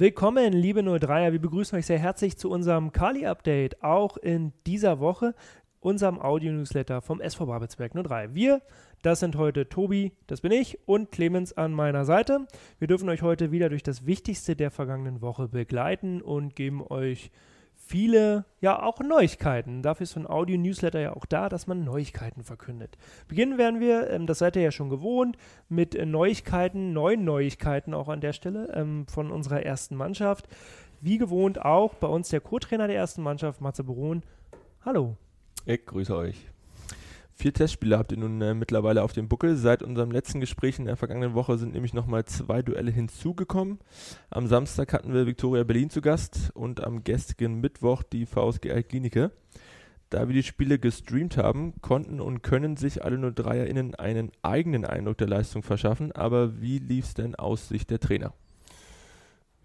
Willkommen, liebe 03er. Wir begrüßen euch sehr herzlich zu unserem Kali-Update, auch in dieser Woche, unserem Audio-Newsletter vom SV Babelsberg 03. Wir, das sind heute Tobi, das bin ich, und Clemens an meiner Seite. Wir dürfen euch heute wieder durch das Wichtigste der vergangenen Woche begleiten und geben euch viele, ja auch Neuigkeiten. Dafür ist so ein Audio-Newsletter ja auch da, dass man Neuigkeiten verkündet. Beginnen werden wir, ähm, das seid ihr ja schon gewohnt, mit Neuigkeiten, neuen Neuigkeiten auch an der Stelle ähm, von unserer ersten Mannschaft. Wie gewohnt auch bei uns der Co-Trainer der ersten Mannschaft, Matze Baron. Hallo. Ich grüße euch. Vier Testspiele habt ihr nun äh, mittlerweile auf dem Buckel. Seit unserem letzten Gespräch in der vergangenen Woche sind nämlich nochmal zwei Duelle hinzugekommen. Am Samstag hatten wir Viktoria Berlin zu Gast und am gestrigen Mittwoch die VSG Altklinike. Da wir die Spiele gestreamt haben, konnten und können sich alle nur DreierInnen einen eigenen Eindruck der Leistung verschaffen. Aber wie lief es denn aus Sicht der Trainer?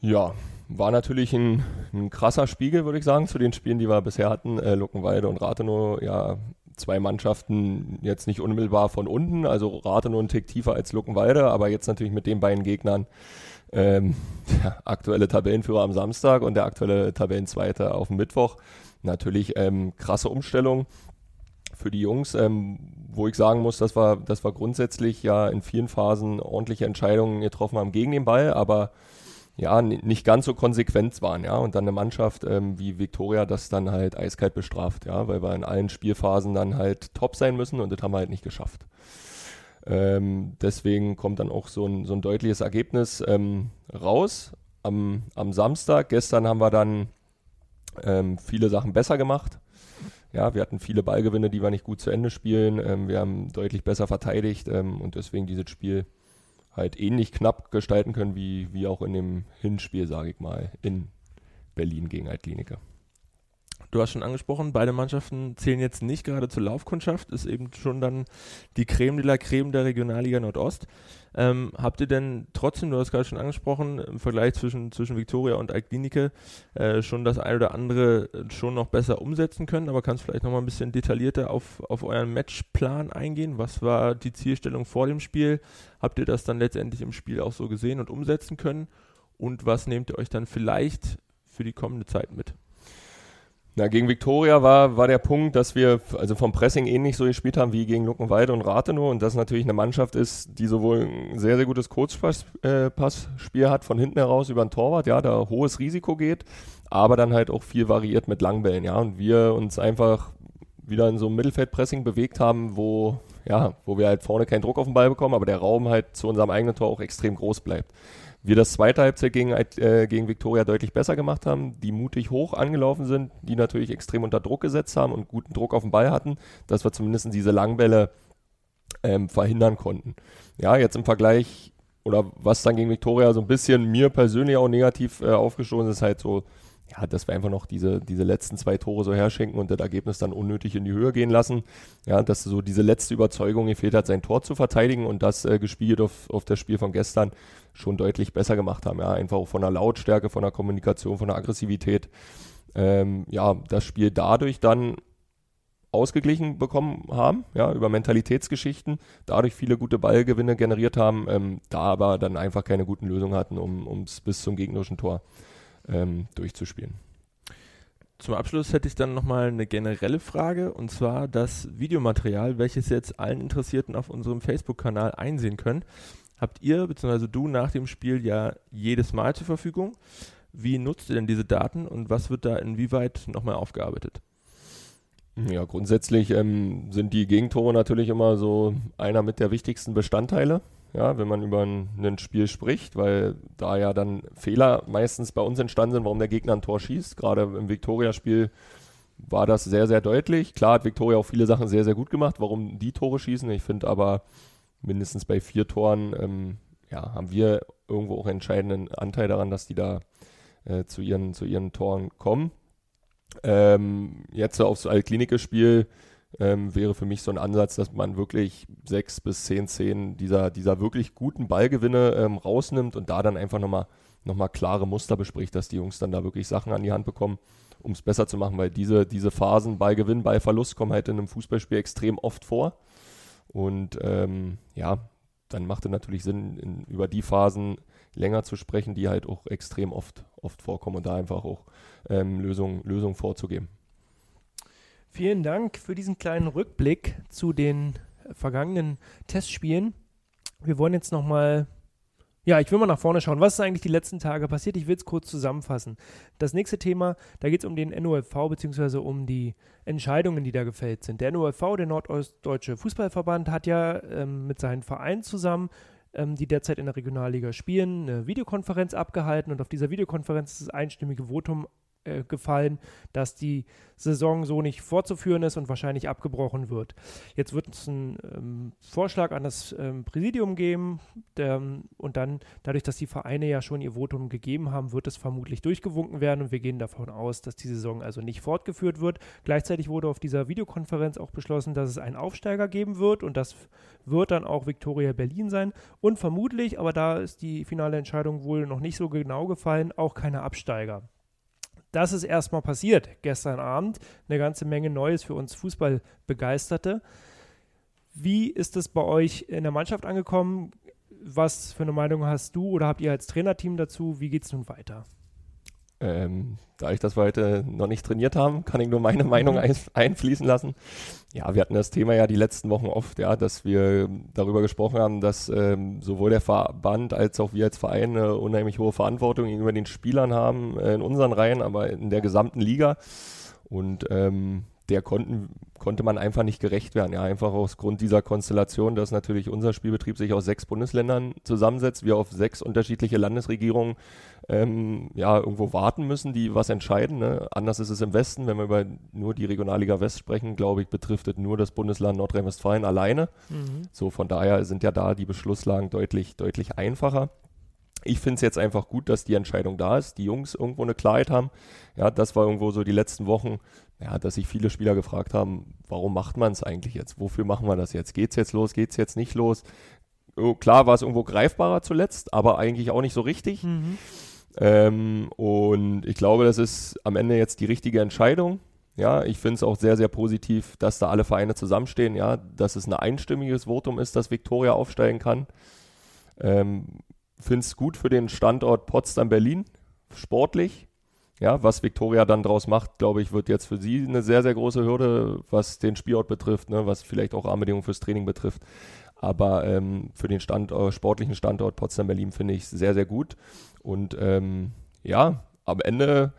Ja, war natürlich ein, ein, krasser Spiegel, würde ich sagen, zu den Spielen, die wir bisher hatten. Äh, Luckenwalde und Rathenow ja zwei Mannschaften jetzt nicht unmittelbar von unten, also Rate nur einen Tick tiefer als Luckenwalde, aber jetzt natürlich mit den beiden Gegnern ähm, der aktuelle Tabellenführer am Samstag und der aktuelle Tabellenzweite auf dem Mittwoch. Natürlich ähm, krasse Umstellung für die Jungs, ähm, wo ich sagen muss, dass wir, dass wir grundsätzlich ja in vielen Phasen ordentliche Entscheidungen getroffen haben gegen den Ball, aber ja, nicht ganz so konsequent waren, ja. Und dann eine Mannschaft ähm, wie Viktoria das dann halt eiskalt bestraft, ja, weil wir in allen Spielphasen dann halt top sein müssen und das haben wir halt nicht geschafft. Ähm, deswegen kommt dann auch so ein, so ein deutliches Ergebnis ähm, raus am, am Samstag. Gestern haben wir dann ähm, viele Sachen besser gemacht. Ja, wir hatten viele Ballgewinne, die wir nicht gut zu Ende spielen. Ähm, wir haben deutlich besser verteidigt ähm, und deswegen dieses Spiel halt ähnlich knapp gestalten können wie, wie auch in dem Hinspiel, sage ich mal, in Berlin gegen Altkliniker. Du hast schon angesprochen, beide Mannschaften zählen jetzt nicht gerade zur Laufkundschaft, ist eben schon dann die Creme de la Creme der Regionalliga Nordost. Ähm, habt ihr denn trotzdem, du hast gerade schon angesprochen, im Vergleich zwischen, zwischen Victoria und Altklinike äh, schon das eine oder andere schon noch besser umsetzen können, aber kannst vielleicht nochmal ein bisschen detaillierter auf, auf euren Matchplan eingehen? Was war die Zielstellung vor dem Spiel? Habt ihr das dann letztendlich im Spiel auch so gesehen und umsetzen können? Und was nehmt ihr euch dann vielleicht für die kommende Zeit mit? Na, gegen Viktoria war, war der Punkt, dass wir also vom Pressing ähnlich so gespielt haben wie gegen Luckenwalde und Rathenow und das natürlich eine Mannschaft ist, die sowohl ein sehr, sehr gutes Kurzpassspiel hat von hinten heraus über den Torwart, ja, da hohes Risiko geht, aber dann halt auch viel variiert mit Langbällen, ja, und wir uns einfach wieder in so einem Mittelfeldpressing bewegt haben, wo, ja, wo wir halt vorne keinen Druck auf den Ball bekommen, aber der Raum halt zu unserem eigenen Tor auch extrem groß bleibt wir das zweite Halbzeit gegen, äh, gegen Viktoria deutlich besser gemacht haben, die mutig hoch angelaufen sind, die natürlich extrem unter Druck gesetzt haben und guten Druck auf den Ball hatten, dass wir zumindest diese Langbälle ähm, verhindern konnten. Ja, jetzt im Vergleich oder was dann gegen Viktoria so ein bisschen mir persönlich auch negativ äh, aufgestoßen ist, halt so ja, dass wir einfach noch diese, diese letzten zwei Tore so herschenken und das Ergebnis dann unnötig in die Höhe gehen lassen. Ja, dass so diese letzte Überzeugung gefehlt hat, sein Tor zu verteidigen und das äh, gespielt auf, auf das Spiel von gestern schon deutlich besser gemacht haben. Ja, einfach auch von der Lautstärke, von der Kommunikation, von der Aggressivität. Ähm, ja, das Spiel dadurch dann ausgeglichen bekommen haben, ja, über Mentalitätsgeschichten, dadurch viele gute Ballgewinne generiert haben, ähm, da aber dann einfach keine guten Lösungen hatten, um es bis zum gegnerischen Tor ähm, durchzuspielen. Zum Abschluss hätte ich dann nochmal eine generelle Frage und zwar das Videomaterial, welches jetzt allen Interessierten auf unserem Facebook-Kanal einsehen können. Habt ihr bzw. du nach dem Spiel ja jedes Mal zur Verfügung. Wie nutzt ihr denn diese Daten und was wird da inwieweit nochmal aufgearbeitet? Ja, grundsätzlich ähm, sind die Gegentore natürlich immer so einer mit der wichtigsten Bestandteile ja, wenn man über ein, ein, Spiel spricht, weil da ja dann Fehler meistens bei uns entstanden sind, warum der Gegner ein Tor schießt. Gerade im Viktoria-Spiel war das sehr, sehr deutlich. Klar hat Viktoria auch viele Sachen sehr, sehr gut gemacht, warum die Tore schießen. Ich finde aber mindestens bei vier Toren ähm, ja, haben wir irgendwo auch entscheidenden Anteil daran, dass die da äh, zu, ihren, zu ihren Toren kommen. Ähm, jetzt aufs Altklinike-Spiel ähm, wäre für mich so ein Ansatz, dass man wirklich sechs bis zehn Szenen dieser, dieser wirklich guten Ballgewinne ähm, rausnimmt und da dann einfach nochmal noch mal klare Muster bespricht, dass die Jungs dann da wirklich Sachen an die Hand bekommen, um es besser zu machen, weil diese, diese Phasen Ballgewinn, Ballverlust kommen halt in einem Fußballspiel extrem oft vor. Und ähm, ja, dann macht es natürlich Sinn, in, über die Phasen länger zu sprechen, die halt auch extrem oft, oft vorkommen und da einfach auch ähm, Lösungen Lösung vorzugeben. Vielen Dank für diesen kleinen Rückblick zu den vergangenen Testspielen. Wir wollen jetzt nochmal ja, ich will mal nach vorne schauen. Was ist eigentlich die letzten Tage passiert? Ich will es kurz zusammenfassen. Das nächste Thema, da geht es um den NOFV bzw. um die Entscheidungen, die da gefällt sind. Der NOFV, der Nordostdeutsche Fußballverband, hat ja ähm, mit seinen Vereinen zusammen, ähm, die derzeit in der Regionalliga spielen, eine Videokonferenz abgehalten und auf dieser Videokonferenz ist das einstimmige Votum äh, gefallen, dass die Saison so nicht fortzuführen ist und wahrscheinlich abgebrochen wird. Jetzt wird es einen ähm, Vorschlag an das ähm, Präsidium geben der, und dann, dadurch, dass die Vereine ja schon ihr Votum gegeben haben, wird es vermutlich durchgewunken werden und wir gehen davon aus, dass die Saison also nicht fortgeführt wird. Gleichzeitig wurde auf dieser Videokonferenz auch beschlossen, dass es einen Aufsteiger geben wird und das wird dann auch Viktoria Berlin sein und vermutlich, aber da ist die finale Entscheidung wohl noch nicht so genau gefallen, auch keine Absteiger. Das ist erstmal passiert gestern Abend. Eine ganze Menge Neues für uns Fußballbegeisterte. Wie ist es bei euch in der Mannschaft angekommen? Was für eine Meinung hast du oder habt ihr als Trainerteam dazu? Wie geht es nun weiter? Ähm, da ich das heute noch nicht trainiert haben, kann ich nur meine Meinung ein, einfließen lassen. Ja, wir hatten das Thema ja die letzten Wochen oft, ja, dass wir darüber gesprochen haben, dass ähm, sowohl der Verband als auch wir als Verein eine unheimlich hohe Verantwortung gegenüber den Spielern haben, äh, in unseren Reihen, aber in der gesamten Liga. Und ähm, der konnten, konnte man einfach nicht gerecht werden. Ja, einfach aus Grund dieser Konstellation, dass natürlich unser Spielbetrieb sich aus sechs Bundesländern zusammensetzt, wir auf sechs unterschiedliche Landesregierungen ähm, ja, irgendwo warten müssen, die was entscheiden. Ne? Anders ist es im Westen, wenn wir über nur die Regionalliga West sprechen, glaube ich, betrifft es nur das Bundesland Nordrhein-Westfalen alleine. Mhm. So, von daher sind ja da die Beschlusslagen deutlich, deutlich einfacher. Ich finde es jetzt einfach gut, dass die Entscheidung da ist, die Jungs irgendwo eine Klarheit haben. Ja, das war irgendwo so die letzten Wochen, ja, dass sich viele Spieler gefragt haben, warum macht man es eigentlich jetzt? Wofür machen wir das jetzt? Geht es jetzt los? Geht es jetzt nicht los? Oh, klar war es irgendwo greifbarer zuletzt, aber eigentlich auch nicht so richtig. Mhm. Ähm, und ich glaube, das ist am Ende jetzt die richtige Entscheidung. Ja, ich finde es auch sehr, sehr positiv, dass da alle Vereine zusammenstehen, ja, dass es ein einstimmiges Votum ist, dass Viktoria aufsteigen kann. Ähm, finde es gut für den Standort Potsdam-Berlin, sportlich. Ja, was Viktoria dann draus macht, glaube ich, wird jetzt für sie eine sehr, sehr große Hürde, was den Spielort betrifft, ne, was vielleicht auch Rahmenbedingungen fürs Training betrifft. Aber ähm, für den Standort, sportlichen Standort Potsdam-Berlin finde ich es sehr, sehr gut. Und ähm, ja, am Ende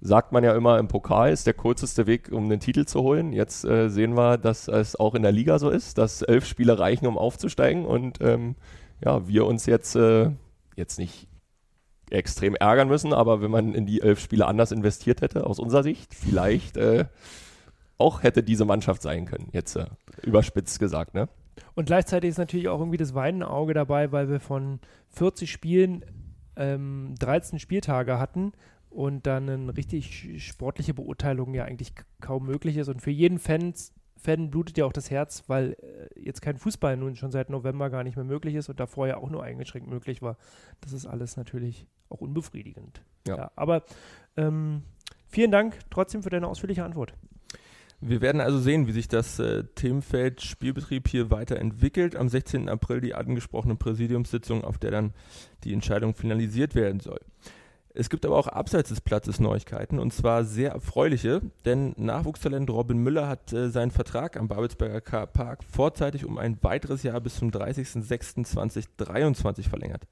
sagt man ja immer, im Pokal ist der kürzeste Weg, um den Titel zu holen. Jetzt äh, sehen wir, dass es auch in der Liga so ist, dass elf Spiele reichen, um aufzusteigen. Und ähm, ja, wir uns jetzt, äh, jetzt nicht extrem ärgern müssen, aber wenn man in die elf Spiele anders investiert hätte, aus unserer Sicht, vielleicht äh, auch hätte diese Mannschaft sein können, jetzt äh, überspitzt gesagt, ne? Und gleichzeitig ist natürlich auch irgendwie das Weinenauge dabei, weil wir von 40 Spielen ähm, 13 Spieltage hatten und dann eine richtig sportliche Beurteilung ja eigentlich kaum möglich ist. Und für jeden Fans, Fan blutet ja auch das Herz, weil äh, jetzt kein Fußball nun schon seit November gar nicht mehr möglich ist und davor ja auch nur eingeschränkt möglich war. Das ist alles natürlich auch unbefriedigend. Ja. ja aber ähm, vielen Dank trotzdem für deine ausführliche Antwort. Wir werden also sehen, wie sich das äh, Themenfeld Spielbetrieb hier weiterentwickelt. Am 16. April die angesprochene Präsidiumssitzung, auf der dann die Entscheidung finalisiert werden soll. Es gibt aber auch abseits des Platzes Neuigkeiten und zwar sehr erfreuliche, denn Nachwuchstalent Robin Müller hat äh, seinen Vertrag am Babelsberger Park vorzeitig um ein weiteres Jahr bis zum 30.06.2023 verlängert.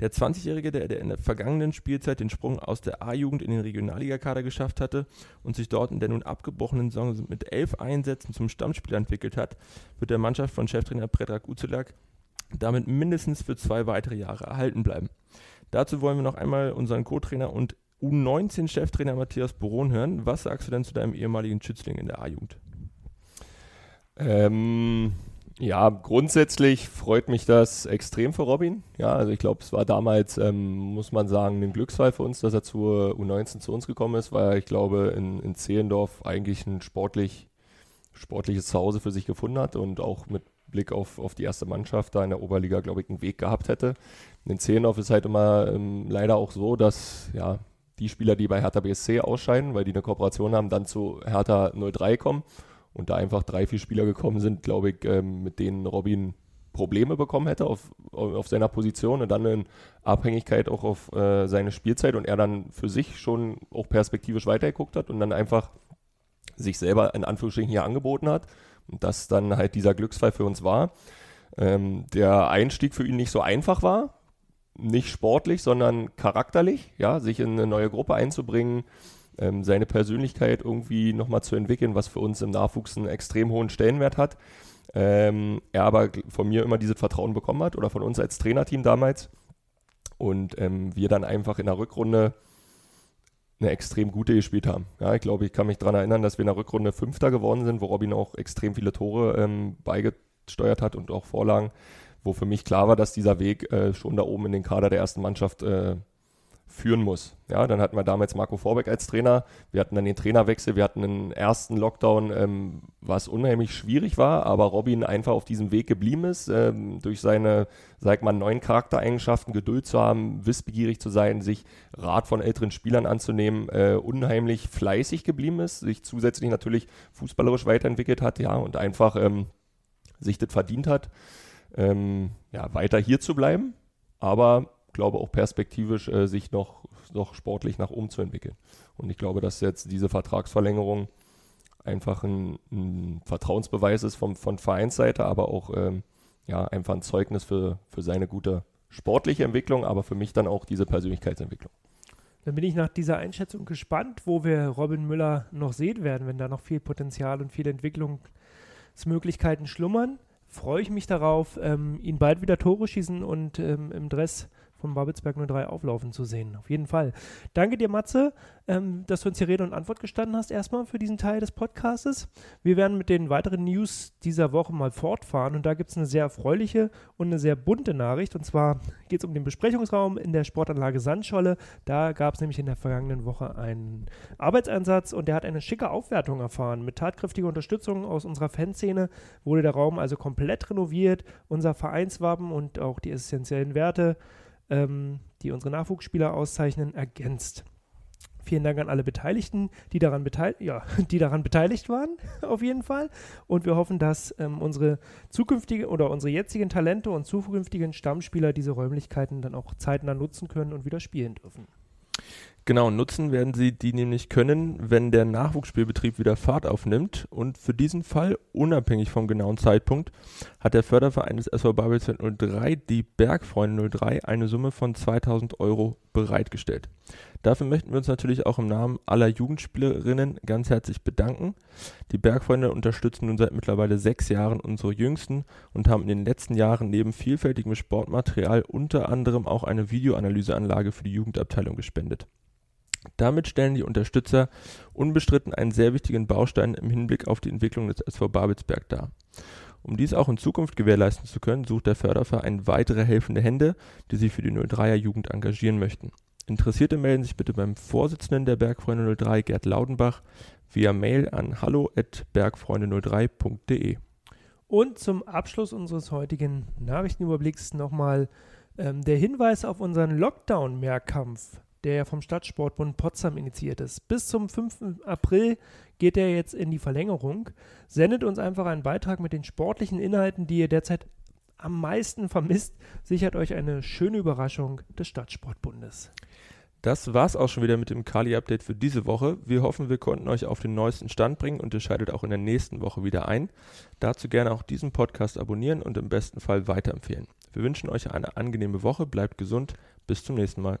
Der 20-Jährige, der, der in der vergangenen Spielzeit den Sprung aus der A-Jugend in den Regionalligakader geschafft hatte und sich dort in der nun abgebrochenen Saison mit elf Einsätzen zum Stammspieler entwickelt hat, wird der Mannschaft von Cheftrainer Predrag Uzelak damit mindestens für zwei weitere Jahre erhalten bleiben. Dazu wollen wir noch einmal unseren Co-Trainer und U19-Cheftrainer Matthias Boron hören. Was sagst du denn zu deinem ehemaligen Schützling in der A-Jugend? Ähm, ja, grundsätzlich freut mich das extrem für Robin. Ja, also ich glaube, es war damals, ähm, muss man sagen, ein Glücksfall für uns, dass er zur U19 zu uns gekommen ist, weil ich glaube, in, in Zehlendorf eigentlich ein sportlich, sportliches Zuhause für sich gefunden hat und auch mit Blick auf, auf die erste Mannschaft da in der Oberliga, glaube ich, einen Weg gehabt hätte. In den Zehnhoff ist halt immer ähm, leider auch so, dass ja, die Spieler, die bei Hertha BSC ausscheiden, weil die eine Kooperation haben, dann zu Hertha 03 kommen und da einfach drei, vier Spieler gekommen sind, glaube ich, ähm, mit denen Robin Probleme bekommen hätte auf, auf seiner Position und dann in Abhängigkeit auch auf äh, seine Spielzeit und er dann für sich schon auch perspektivisch weitergeguckt hat und dann einfach sich selber in Anführungsstrichen hier angeboten hat und das dann halt dieser Glücksfall für uns war. Ähm, der Einstieg für ihn nicht so einfach war, nicht sportlich, sondern charakterlich, ja, sich in eine neue Gruppe einzubringen, ähm, seine Persönlichkeit irgendwie nochmal zu entwickeln, was für uns im Nachwuchs einen extrem hohen Stellenwert hat. Ähm, er aber von mir immer dieses Vertrauen bekommen hat oder von uns als Trainerteam damals. Und ähm, wir dann einfach in der Rückrunde eine extrem gute gespielt haben. Ja, ich glaube, ich kann mich daran erinnern, dass wir in der Rückrunde Fünfter geworden sind, wo Robin auch extrem viele Tore ähm, beigesteuert hat und auch Vorlagen, wo für mich klar war, dass dieser Weg äh, schon da oben in den Kader der ersten Mannschaft äh, führen muss. Ja, dann hatten wir damals Marco Vorbeck als Trainer. Wir hatten dann den Trainerwechsel. Wir hatten einen ersten Lockdown, ähm, was unheimlich schwierig war, aber Robin einfach auf diesem Weg geblieben ist, ähm, durch seine, sag mal, neuen Charaktereigenschaften, Geduld zu haben, wissbegierig zu sein, sich Rat von älteren Spielern anzunehmen, äh, unheimlich fleißig geblieben ist, sich zusätzlich natürlich fußballerisch weiterentwickelt hat, ja, und einfach ähm, sich das verdient hat, ähm, ja, weiter hier zu bleiben. Aber glaube auch perspektivisch äh, sich noch, noch sportlich nach oben zu entwickeln. Und ich glaube, dass jetzt diese Vertragsverlängerung einfach ein, ein Vertrauensbeweis ist vom, von Vereinsseite, aber auch ähm, ja, einfach ein Zeugnis für, für seine gute sportliche Entwicklung, aber für mich dann auch diese Persönlichkeitsentwicklung. Dann bin ich nach dieser Einschätzung gespannt, wo wir Robin Müller noch sehen werden, wenn da noch viel Potenzial und viele Entwicklungsmöglichkeiten schlummern. Freue ich mich darauf, ähm, ihn bald wieder Tore schießen und ähm, im Dress vom Babelsberg 03 auflaufen zu sehen. Auf jeden Fall. Danke dir, Matze, ähm, dass du uns hier Rede und Antwort gestanden hast, erstmal für diesen Teil des Podcastes. Wir werden mit den weiteren News dieser Woche mal fortfahren und da gibt es eine sehr erfreuliche und eine sehr bunte Nachricht. Und zwar geht es um den Besprechungsraum in der Sportanlage Sandscholle. Da gab es nämlich in der vergangenen Woche einen Arbeitseinsatz und der hat eine schicke Aufwertung erfahren. Mit tatkräftiger Unterstützung aus unserer Fanszene wurde der Raum also komplett renoviert. Unser Vereinswappen und auch die essentiellen Werte ähm, die unsere Nachwuchsspieler auszeichnen, ergänzt. Vielen Dank an alle Beteiligten, die daran, beteil ja, die daran beteiligt waren, auf jeden Fall. Und wir hoffen, dass ähm, unsere zukünftigen oder unsere jetzigen Talente und zukünftigen Stammspieler diese Räumlichkeiten dann auch zeitnah nutzen können und wieder spielen dürfen. Genau, nutzen werden sie die nämlich können, wenn der Nachwuchsspielbetrieb wieder Fahrt aufnimmt. Und für diesen Fall, unabhängig vom genauen Zeitpunkt, hat der Förderverein des SV Babelsberg 03, die Bergfreunde 03, eine Summe von 2000 Euro bereitgestellt. Dafür möchten wir uns natürlich auch im Namen aller Jugendspielerinnen ganz herzlich bedanken. Die Bergfreunde unterstützen nun seit mittlerweile sechs Jahren unsere Jüngsten und haben in den letzten Jahren neben vielfältigem Sportmaterial unter anderem auch eine Videoanalyseanlage für die Jugendabteilung gespendet. Damit stellen die Unterstützer unbestritten einen sehr wichtigen Baustein im Hinblick auf die Entwicklung des SV Babelsberg dar. Um dies auch in Zukunft gewährleisten zu können, sucht der Förderverein weitere helfende Hände, die sich für die 03er Jugend engagieren möchten. Interessierte melden sich bitte beim Vorsitzenden der Bergfreunde 03, Gerd Laudenbach, via Mail an hallo@bergfreunde03.de. Und zum Abschluss unseres heutigen Nachrichtenüberblicks nochmal ähm, der Hinweis auf unseren Lockdown-Mehrkampf der vom Stadtsportbund Potsdam initiiert ist. Bis zum 5. April geht er jetzt in die Verlängerung. Sendet uns einfach einen Beitrag mit den sportlichen Inhalten, die ihr derzeit am meisten vermisst. Sichert euch eine schöne Überraschung des Stadtsportbundes. Das war's auch schon wieder mit dem Kali-Update für diese Woche. Wir hoffen, wir konnten euch auf den neuesten Stand bringen und ihr schaltet auch in der nächsten Woche wieder ein. Dazu gerne auch diesen Podcast abonnieren und im besten Fall weiterempfehlen. Wir wünschen euch eine angenehme Woche, bleibt gesund, bis zum nächsten Mal.